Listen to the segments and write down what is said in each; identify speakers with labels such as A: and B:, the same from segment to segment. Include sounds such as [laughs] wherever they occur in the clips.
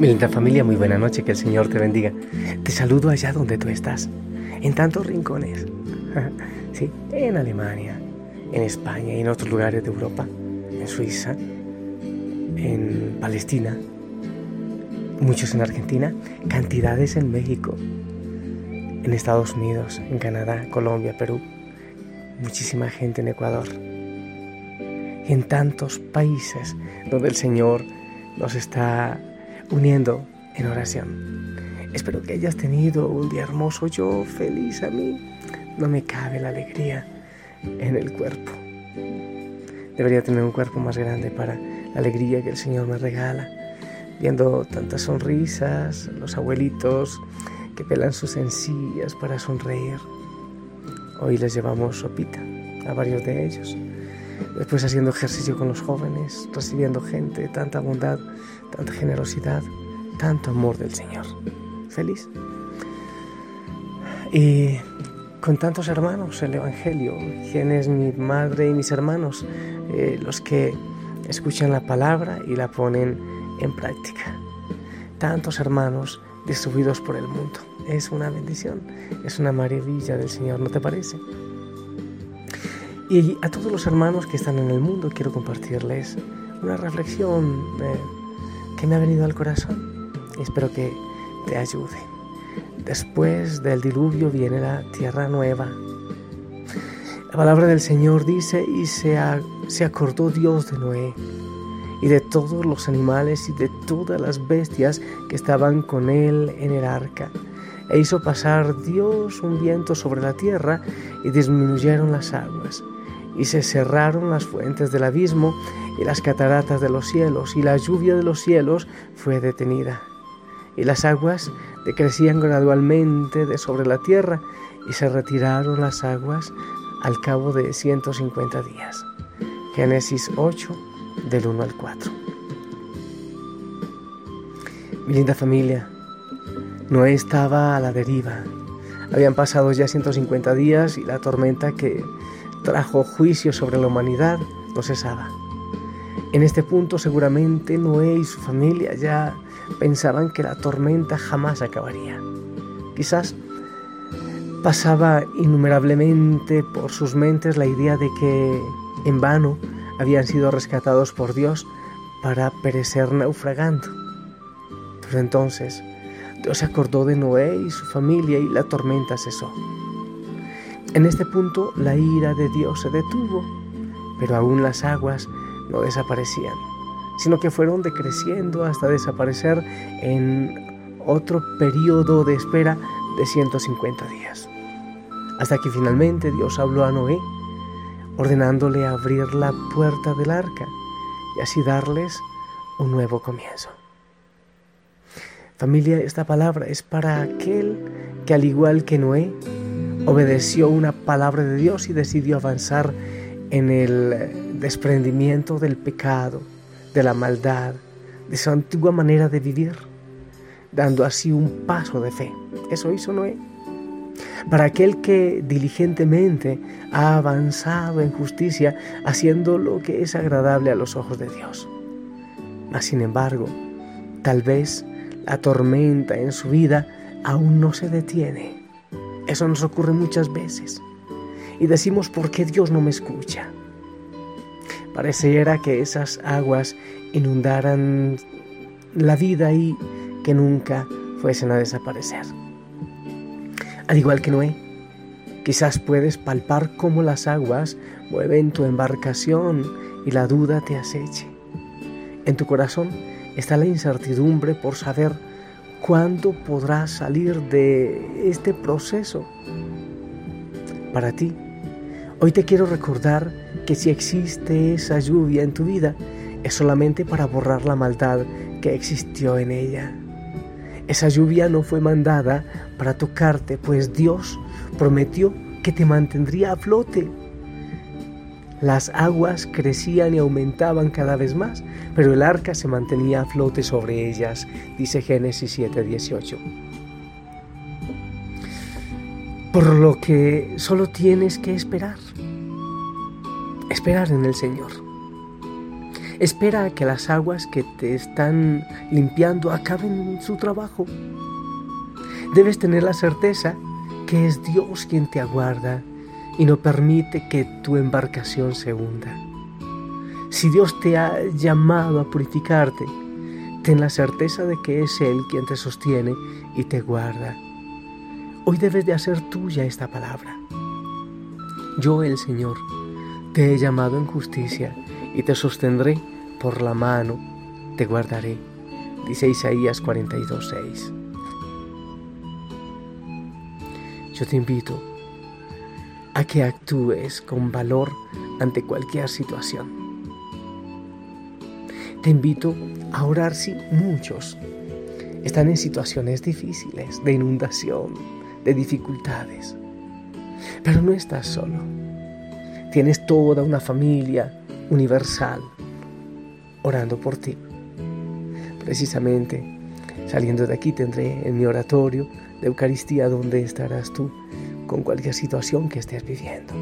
A: Mi linda familia, muy buena noche, que el Señor te bendiga. Te saludo allá donde tú estás, en tantos rincones. [laughs] Sí, en Alemania, en España y en otros lugares de Europa, en Suiza, en Palestina, muchos en Argentina, cantidades en México, en Estados Unidos, en Canadá, Colombia, Perú, muchísima gente en Ecuador en tantos países donde el Señor nos está uniendo en oración. Espero que hayas tenido un día hermoso, yo feliz a mí. No me cabe la alegría en el cuerpo. Debería tener un cuerpo más grande para la alegría que el Señor me regala, viendo tantas sonrisas, los abuelitos que pelan sus encías para sonreír. Hoy les llevamos sopita a varios de ellos. Después haciendo ejercicio con los jóvenes, recibiendo gente, tanta bondad, tanta generosidad, tanto amor del Señor. Feliz. Y con tantos hermanos el Evangelio, quien es mi madre y mis hermanos, eh, los que escuchan la palabra y la ponen en práctica. Tantos hermanos distribuidos por el mundo. Es una bendición, es una maravilla del Señor, ¿no te parece? Y a todos los hermanos que están en el mundo quiero compartirles una reflexión eh, que me ha venido al corazón y espero que te ayude. Después del diluvio viene la tierra nueva. La palabra del Señor dice, y se, se acordó Dios de Noé y de todos los animales y de todas las bestias que estaban con él en el arca. E hizo pasar Dios un viento sobre la tierra y disminuyeron las aguas y se cerraron las fuentes del abismo y las cataratas de los cielos, y la lluvia de los cielos fue detenida. Y las aguas decrecían gradualmente de sobre la tierra, y se retiraron las aguas al cabo de 150 días. Génesis 8, del 1 al 4. Mi linda familia, Noé estaba a la deriva. Habían pasado ya 150 días y la tormenta que trajo juicio sobre la humanidad no cesaba. En este punto seguramente Noé y su familia ya pensaban que la tormenta jamás acabaría. Quizás pasaba innumerablemente por sus mentes la idea de que en vano habían sido rescatados por Dios para perecer naufragando. Pero entonces Dios se acordó de Noé y su familia y la tormenta cesó. En este punto la ira de Dios se detuvo, pero aún las aguas no desaparecían, sino que fueron decreciendo hasta desaparecer en otro periodo de espera de 150 días. Hasta que finalmente Dios habló a Noé, ordenándole abrir la puerta del arca y así darles un nuevo comienzo. Familia, esta palabra es para aquel que al igual que Noé, obedeció una palabra de Dios y decidió avanzar en el desprendimiento del pecado, de la maldad, de su antigua manera de vivir, dando así un paso de fe. Eso hizo Noé. Para aquel que diligentemente ha avanzado en justicia, haciendo lo que es agradable a los ojos de Dios. Mas, sin embargo, tal vez la tormenta en su vida aún no se detiene eso nos ocurre muchas veces. Y decimos, ¿por qué Dios no me escucha? Pareciera que esas aguas inundaran la vida y que nunca fuesen a desaparecer. Al igual que Noé, quizás puedes palpar cómo las aguas mueven tu embarcación y la duda te aceche. En tu corazón está la incertidumbre por saber ¿Cuándo podrás salir de este proceso? Para ti, hoy te quiero recordar que si existe esa lluvia en tu vida, es solamente para borrar la maldad que existió en ella. Esa lluvia no fue mandada para tocarte, pues Dios prometió que te mantendría a flote las aguas crecían y aumentaban cada vez más, pero el arca se mantenía a flote sobre ellas, dice Génesis 7:18. Por lo que solo tienes que esperar, esperar en el Señor. Espera a que las aguas que te están limpiando acaben su trabajo. Debes tener la certeza que es Dios quien te aguarda y no permite que tu embarcación se hunda. Si Dios te ha llamado a purificarte, ten la certeza de que es Él quien te sostiene y te guarda. Hoy debes de hacer tuya esta palabra. Yo, el Señor, te he llamado en justicia y te sostendré por la mano, te guardaré. Dice Isaías 42:6. Yo te invito que actúes con valor ante cualquier situación. Te invito a orar si muchos están en situaciones difíciles, de inundación, de dificultades. Pero no estás solo. Tienes toda una familia universal orando por ti. Precisamente saliendo de aquí tendré en mi oratorio de Eucaristía donde estarás tú con cualquier situación que estés viviendo.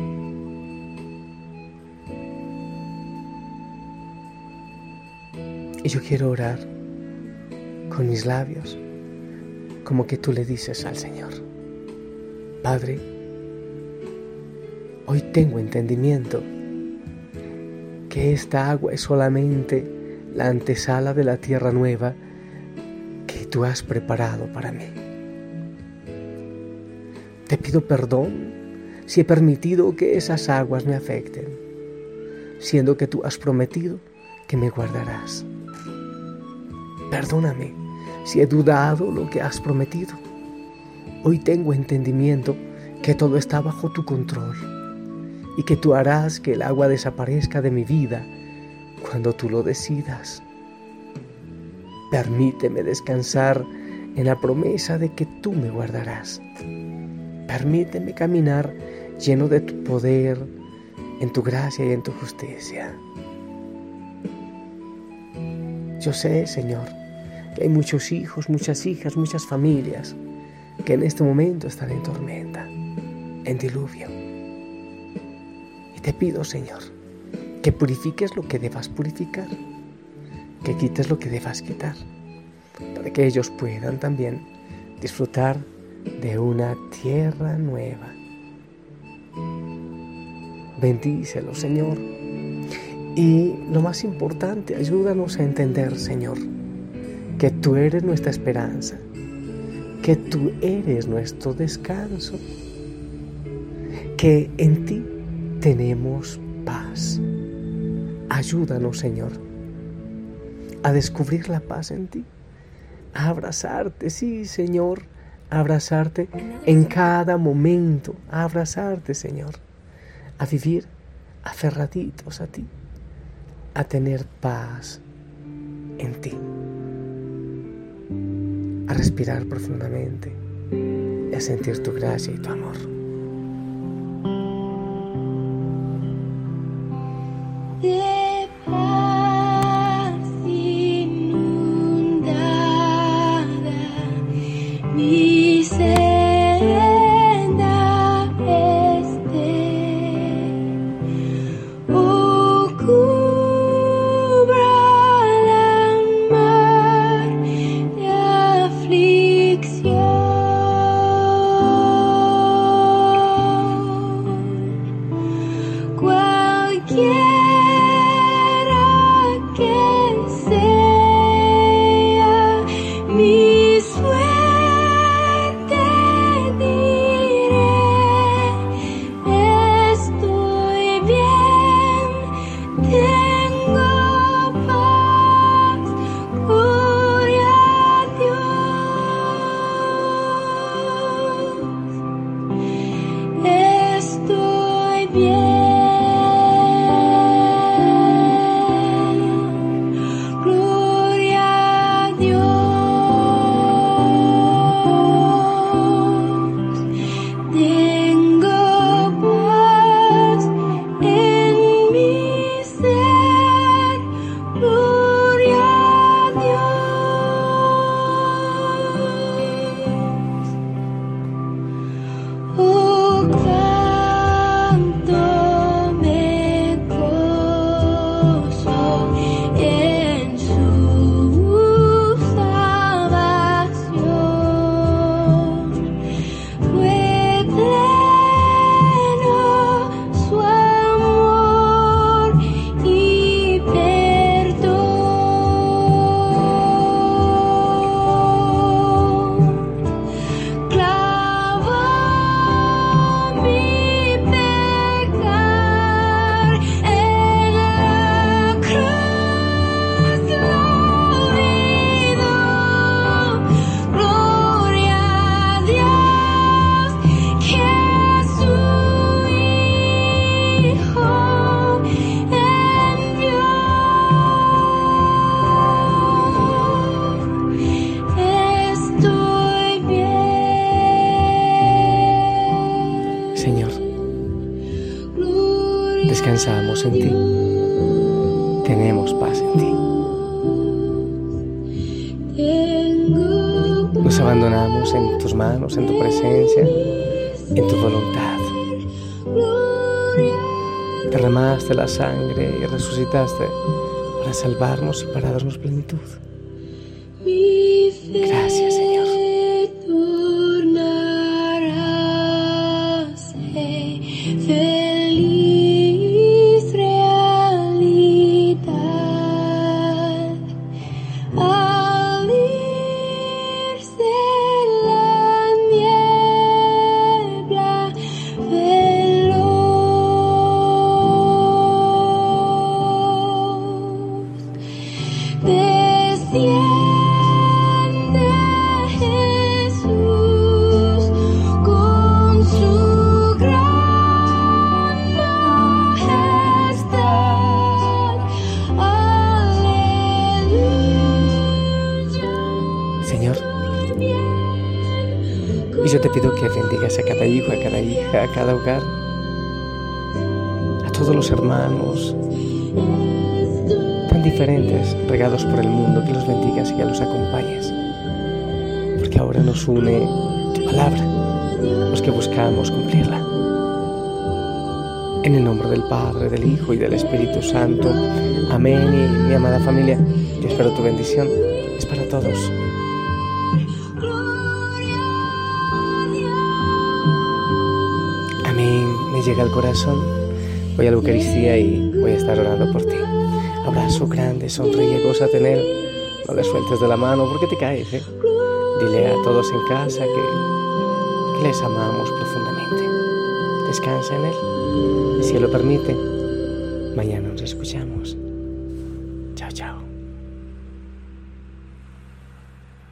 A: Y yo quiero orar con mis labios como que tú le dices al Señor, Padre, hoy tengo entendimiento que esta agua es solamente la antesala de la tierra nueva que tú has preparado para mí. Te pido perdón si he permitido que esas aguas me afecten, siendo que tú has prometido que me guardarás. Perdóname si he dudado lo que has prometido. Hoy tengo entendimiento que todo está bajo tu control y que tú harás que el agua desaparezca de mi vida cuando tú lo decidas. Permíteme descansar en la promesa de que tú me guardarás. Permíteme caminar lleno de tu poder, en tu gracia y en tu justicia. Yo sé, Señor, que hay muchos hijos, muchas hijas, muchas familias que en este momento están en tormenta, en diluvio. Y te pido, Señor, que purifiques lo que debas purificar, que quites lo que debas quitar, para que ellos puedan también disfrutar de una tierra nueva. Bendícelo, Señor. Y lo más importante, ayúdanos a entender, Señor, que tú eres nuestra esperanza, que tú eres nuestro descanso, que en ti tenemos paz. Ayúdanos, Señor, a descubrir la paz en ti, a abrazarte, sí, Señor, abrazarte en cada momento, a abrazarte, Señor, a vivir aferraditos a ti, a tener paz en ti, a respirar profundamente a sentir tu gracia y tu amor. Yeah. Abandonamos en tus manos, en tu presencia, en tu voluntad. Derramaste la sangre y resucitaste para salvarnos y para darnos plenitud. A cada hijo, a cada hija, a cada hogar, a todos los hermanos tan diferentes, regados por el mundo, que los bendigas y que los acompañes. Porque ahora nos une tu palabra, los que buscamos cumplirla. En el nombre del Padre, del Hijo y del Espíritu Santo. Amén. Y mi amada familia, yo espero tu bendición. Es para todos. Llega al corazón. Voy a la Eucaristía y voy a estar orando por ti. Abrazo grande, sonríe, goza tener. No le sueltes de la mano porque te caes. ¿eh? Dile a todos en casa que, les amamos profundamente. Descansa en Él. Y si Él lo permite, mañana nos escuchamos.